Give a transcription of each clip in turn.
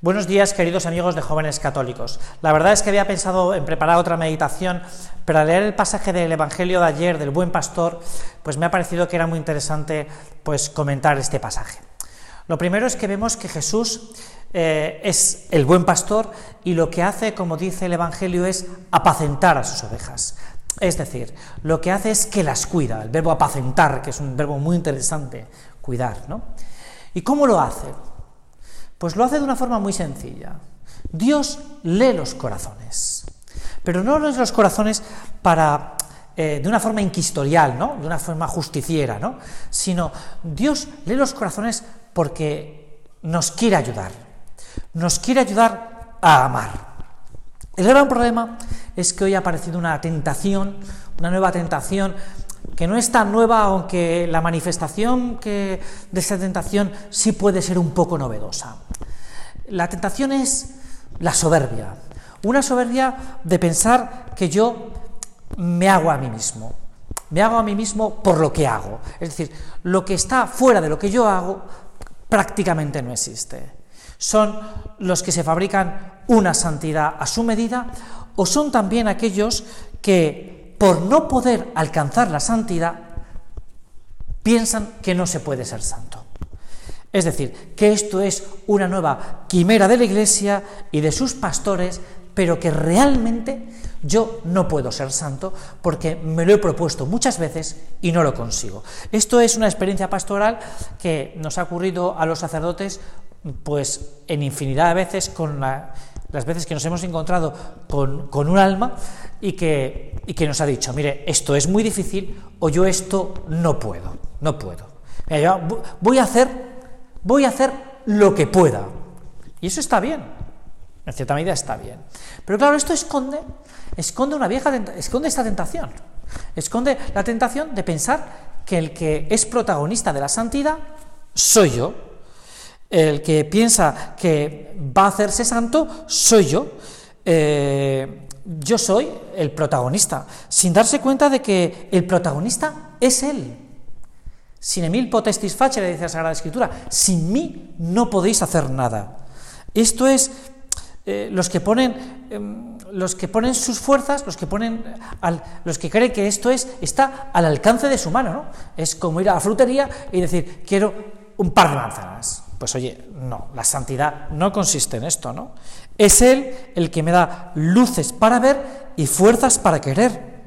Buenos días, queridos amigos de jóvenes católicos. La verdad es que había pensado en preparar otra meditación, pero al leer el pasaje del Evangelio de ayer del Buen Pastor, pues me ha parecido que era muy interesante pues comentar este pasaje. Lo primero es que vemos que Jesús eh, es el buen pastor y lo que hace, como dice el Evangelio, es apacentar a sus ovejas. Es decir, lo que hace es que las cuida, el verbo apacentar, que es un verbo muy interesante, cuidar, ¿no? ¿Y cómo lo hace? Pues lo hace de una forma muy sencilla. Dios lee los corazones, pero no lee los corazones para eh, de una forma inquisitorial, ¿no? de una forma justiciera, ¿no? sino Dios lee los corazones porque nos quiere ayudar, nos quiere ayudar a amar. El gran problema es que hoy ha aparecido una tentación, una nueva tentación que no es tan nueva, aunque la manifestación que, de esa tentación sí puede ser un poco novedosa. La tentación es la soberbia, una soberbia de pensar que yo me hago a mí mismo, me hago a mí mismo por lo que hago. Es decir, lo que está fuera de lo que yo hago prácticamente no existe. Son los que se fabrican una santidad a su medida o son también aquellos que por no poder alcanzar la santidad, piensan que no se puede ser santo. Es decir, que esto es una nueva quimera de la Iglesia y de sus pastores, pero que realmente yo no puedo ser santo porque me lo he propuesto muchas veces y no lo consigo. Esto es una experiencia pastoral que nos ha ocurrido a los sacerdotes pues en infinidad de veces con las veces que nos hemos encontrado con, con un alma y que, y que nos ha dicho, mire, esto es muy difícil o yo esto no puedo, no puedo. Yo voy a hacer, voy a hacer lo que pueda. Y eso está bien, en cierta medida está bien. Pero claro, esto esconde, esconde una vieja, esconde esta tentación. Esconde la tentación de pensar que el que es protagonista de la santidad soy yo. El que piensa que va a hacerse santo soy yo. Eh, yo soy el protagonista, sin darse cuenta de que el protagonista es él. Sin Emil potestis facere, dice la Sagrada Escritura, sin mí no podéis hacer nada. Esto es eh, los que ponen em, los que ponen sus fuerzas, los que ponen al, los que creen que esto es está al alcance de su mano, ¿no? Es como ir a la frutería y decir, quiero un par de manzanas. Pues oye, no, la santidad no consiste en esto, ¿no? Es Él el que me da luces para ver y fuerzas para querer.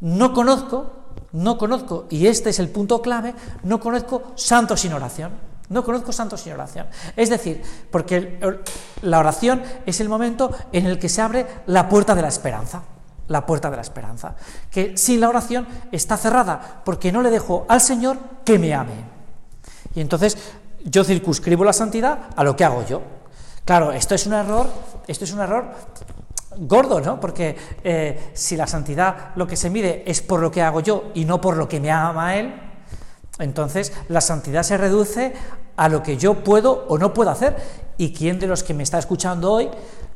No conozco, no conozco, y este es el punto clave, no conozco santos sin oración. No conozco santos sin oración. Es decir, porque la oración es el momento en el que se abre la puerta de la esperanza. La puerta de la esperanza. Que sin la oración está cerrada, porque no le dejo al Señor que me ame. Y entonces yo circunscribo la santidad a lo que hago yo. Claro, esto es un error, esto es un error gordo, ¿no? Porque eh, si la santidad lo que se mide es por lo que hago yo y no por lo que me ama Él, entonces la santidad se reduce a lo que yo puedo o no puedo hacer. ¿Y quién de los que me está escuchando hoy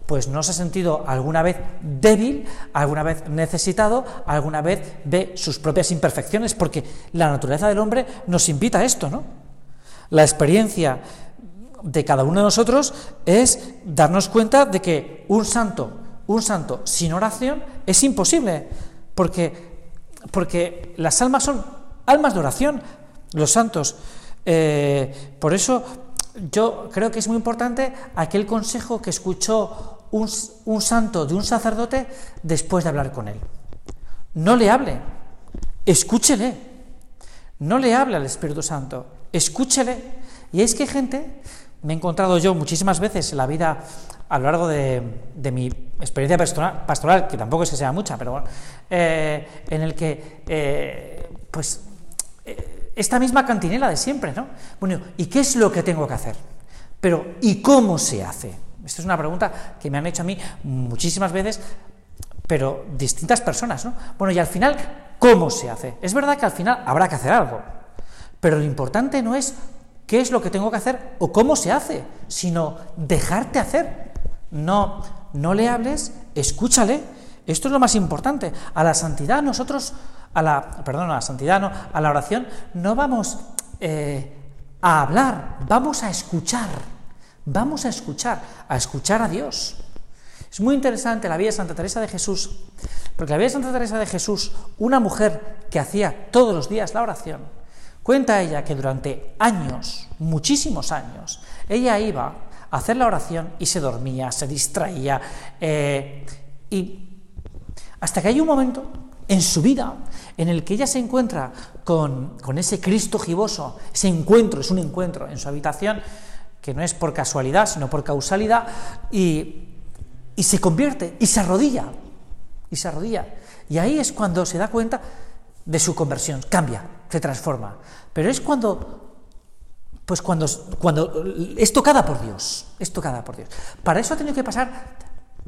pues no se ha sentido alguna vez débil, alguna vez necesitado, alguna vez de sus propias imperfecciones, porque la naturaleza del hombre nos invita a esto, ¿no? La experiencia de cada uno de nosotros es darnos cuenta de que un santo, un santo sin oración es imposible, porque, porque las almas son almas de oración, los santos. Eh, por eso yo creo que es muy importante aquel consejo que escuchó un, un santo de un sacerdote después de hablar con él. No le hable, escúchele. No le hable al Espíritu Santo, escúchele. Y es que gente, me he encontrado yo muchísimas veces en la vida a lo largo de, mi experiencia pastoral, que tampoco es que sea mucha, pero bueno, eh, en el que, eh, pues, eh, esta misma cantinela de siempre, ¿no? Bueno, ¿y qué es lo que tengo que hacer? Pero, ¿y cómo se hace? Esta es una pregunta que me han hecho a mí muchísimas veces, pero distintas personas, ¿no? Bueno, y al final, ¿cómo se hace? Es verdad que al final habrá que hacer algo, pero lo importante no es qué es lo que tengo que hacer o cómo se hace, sino dejarte hacer. No, no le hables, escúchale. Esto es lo más importante. A la santidad nosotros, a la, perdón, a la santidad, no, a la oración, no vamos eh, a hablar, vamos a escuchar. Vamos a escuchar, a escuchar a Dios. Es muy interesante la vida de Santa Teresa de Jesús, porque la vida de Santa Teresa de Jesús, una mujer que hacía todos los días la oración, cuenta ella que durante años, muchísimos años, ella iba a hacer la oración y se dormía, se distraía, eh, y hasta que hay un momento en su vida en el que ella se encuentra con, con ese Cristo giboso, ese encuentro, es un encuentro en su habitación, que no es por casualidad, sino por causalidad, y, y se convierte y se arrodilla, y se arrodilla. Y ahí es cuando se da cuenta de su conversión, cambia, se transforma. Pero es cuando, pues cuando, cuando es tocada por Dios, es tocada por Dios. Para eso ha tenido que pasar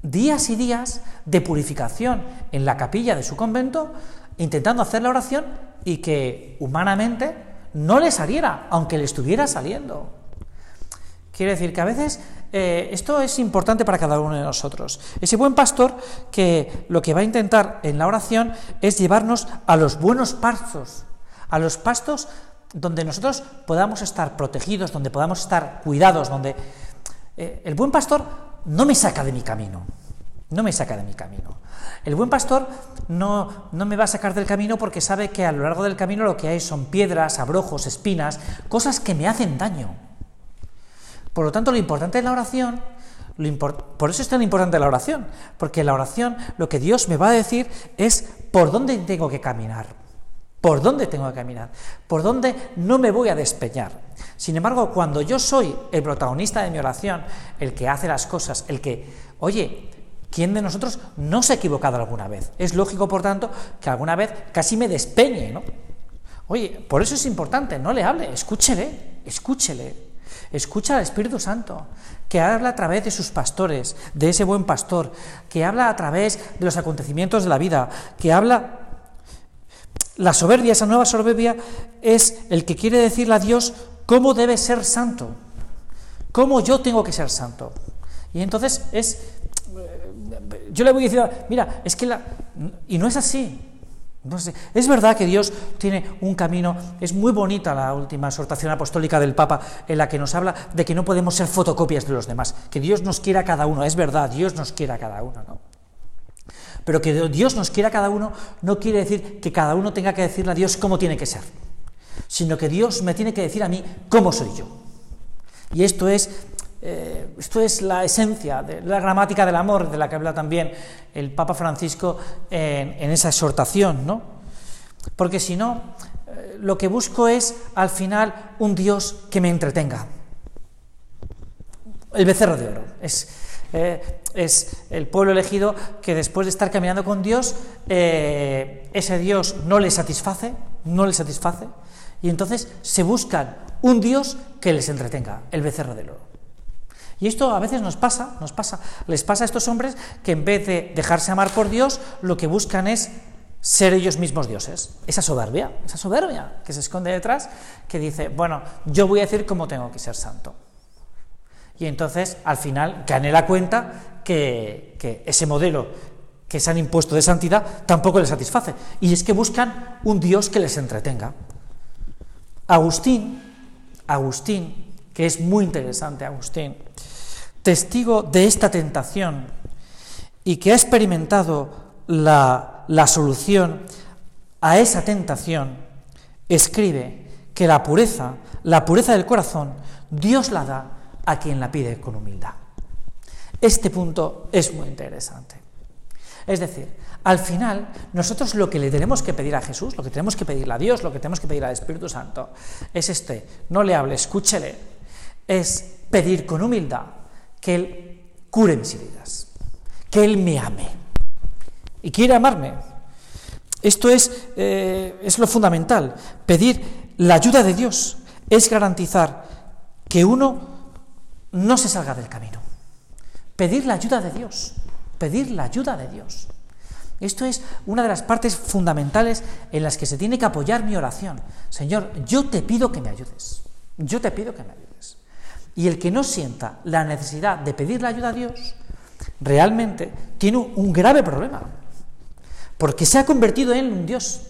días y días de purificación en la capilla de su convento, intentando hacer la oración y que humanamente no le saliera, aunque le estuviera saliendo. Quiere decir que a veces eh, esto es importante para cada uno de nosotros. Ese buen pastor que lo que va a intentar en la oración es llevarnos a los buenos pastos, a los pastos donde nosotros podamos estar protegidos, donde podamos estar cuidados, donde eh, el buen pastor no me saca de mi camino, no me saca de mi camino. El buen pastor no, no me va a sacar del camino porque sabe que a lo largo del camino lo que hay son piedras, abrojos, espinas, cosas que me hacen daño. Por lo tanto, lo importante en la oración, por eso es tan importante la oración, porque la oración lo que Dios me va a decir es por dónde tengo que caminar, por dónde tengo que caminar, por dónde no me voy a despeñar. Sin embargo, cuando yo soy el protagonista de mi oración, el que hace las cosas, el que, oye, ¿quién de nosotros no se ha equivocado alguna vez? Es lógico, por tanto, que alguna vez casi me despeñe, ¿no? Oye, por eso es importante, no le hable, escúchele, escúchele, Escucha al Espíritu Santo, que habla a través de sus pastores, de ese buen pastor, que habla a través de los acontecimientos de la vida, que habla... La soberbia, esa nueva soberbia, es el que quiere decirle a Dios cómo debe ser santo, cómo yo tengo que ser santo. Y entonces es... Yo le voy decir, mira, es que la... Y no es así. Es verdad que Dios tiene un camino, es muy bonita la última exhortación apostólica del Papa en la que nos habla de que no podemos ser fotocopias de los demás, que Dios nos quiera a cada uno, es verdad, Dios nos quiera a cada uno, ¿no? Pero que Dios nos quiera a cada uno no quiere decir que cada uno tenga que decirle a Dios cómo tiene que ser, sino que Dios me tiene que decir a mí cómo soy yo. Y esto es eh, esto es la esencia de la gramática del amor de la que habla también el Papa Francisco en, esa exhortación, ¿no? Porque si no, eh, lo que busco es al final un Dios que me entretenga. El becerro de oro. Es, eh, el pueblo elegido que después de estar caminando con Dios, ese Dios no le satisface, no le satisface, y entonces se buscan un Dios que les entretenga, el becerro del oro. Y esto a veces nos pasa, nos pasa, les pasa a estos hombres que en vez de dejarse amar por Dios, lo que buscan es ser ellos mismos dioses. Esa soberbia, esa soberbia que se esconde detrás, que dice, bueno, yo voy a decir cómo tengo que ser santo. Y entonces, al final, gané la cuenta que, que ese modelo que se han impuesto de santidad tampoco les satisface. Y es que buscan un Dios que les entretenga. Agustín, Agustín, que es muy interesante, Agustín, testigo de esta tentación y que ha experimentado la, la solución a esa tentación, escribe que la pureza, la pureza del corazón, Dios la da a quien la pide con humildad. Este punto es muy interesante. Es decir, al final, nosotros lo que le tenemos que pedir a Jesús, lo que tenemos que pedirle a Dios, lo que tenemos que pedir al Espíritu Santo, es este, no le hable, escúchele, es pedir con humildad que Él cure mis heridas, que Él me ame y quiere amarme. Esto es, eh, es lo fundamental. Pedir la ayuda de Dios es garantizar que uno no se salga del camino. Pedir la ayuda de Dios, pedir la ayuda de Dios. Esto es una de las partes fundamentales en las que se tiene que apoyar mi oración. Señor, yo te pido que me ayudes. Yo te pido que me ayudes. Y el que no sienta la necesidad de pedir la ayuda a Dios, realmente tiene un grave problema, porque se ha convertido en un Dios.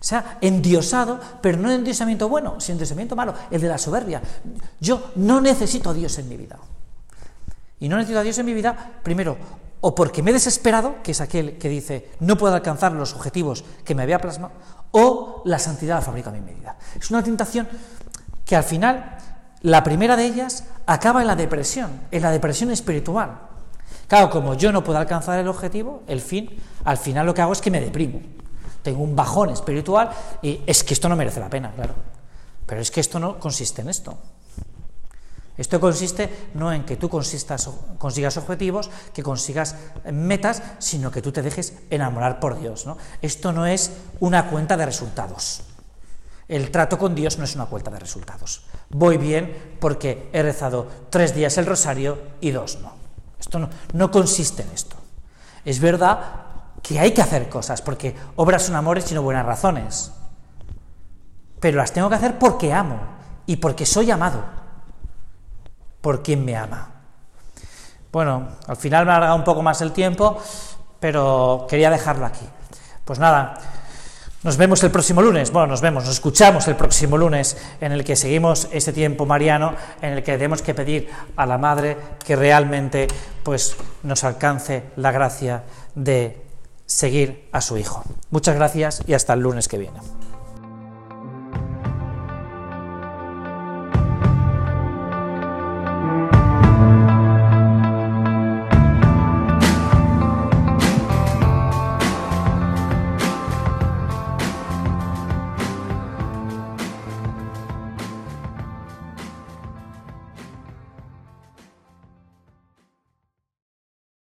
Se ha endiosado, pero no endiosamiento bueno, sino endiosamiento malo, el de la soberbia. Yo no necesito a Dios en mi vida. Y no necesito a Dios en mi vida, primero, o porque me he desesperado, que es aquel que dice, no puedo alcanzar los objetivos que me había plasmado, o la santidad la fabrica mi vida. Es una tentación que al final, la primera de ellas, acaba en la depresión, en la depresión espiritual. Claro, como yo no puedo alcanzar el objetivo, el fin, al final lo que hago es que me deprimo. Tengo un bajón espiritual y es que esto no merece la pena, claro. Pero es que esto no consiste en esto. Esto consiste no en que tú consigas objetivos, que consigas metas, sino que tú te dejes enamorar por Dios. ¿no? Esto no es una cuenta de resultados. El trato con Dios no es una cuenta de resultados. Voy bien porque he rezado tres días el rosario y dos no. Esto no, consiste en esto. Es verdad que hay que hacer cosas, porque obras son amores y no buenas razones. Pero las tengo que hacer porque amo y porque soy amado por quien me ama. Bueno, al final me ha alargado un poco más el tiempo, pero quería dejarlo aquí. Pues nada, nos vemos el próximo lunes, bueno, nos vemos, nos escuchamos el próximo lunes en el que seguimos ese tiempo mariano, en el que tenemos que pedir a la Madre que realmente pues, nos alcance la gracia de seguir a su Hijo. Muchas gracias y hasta el lunes que viene.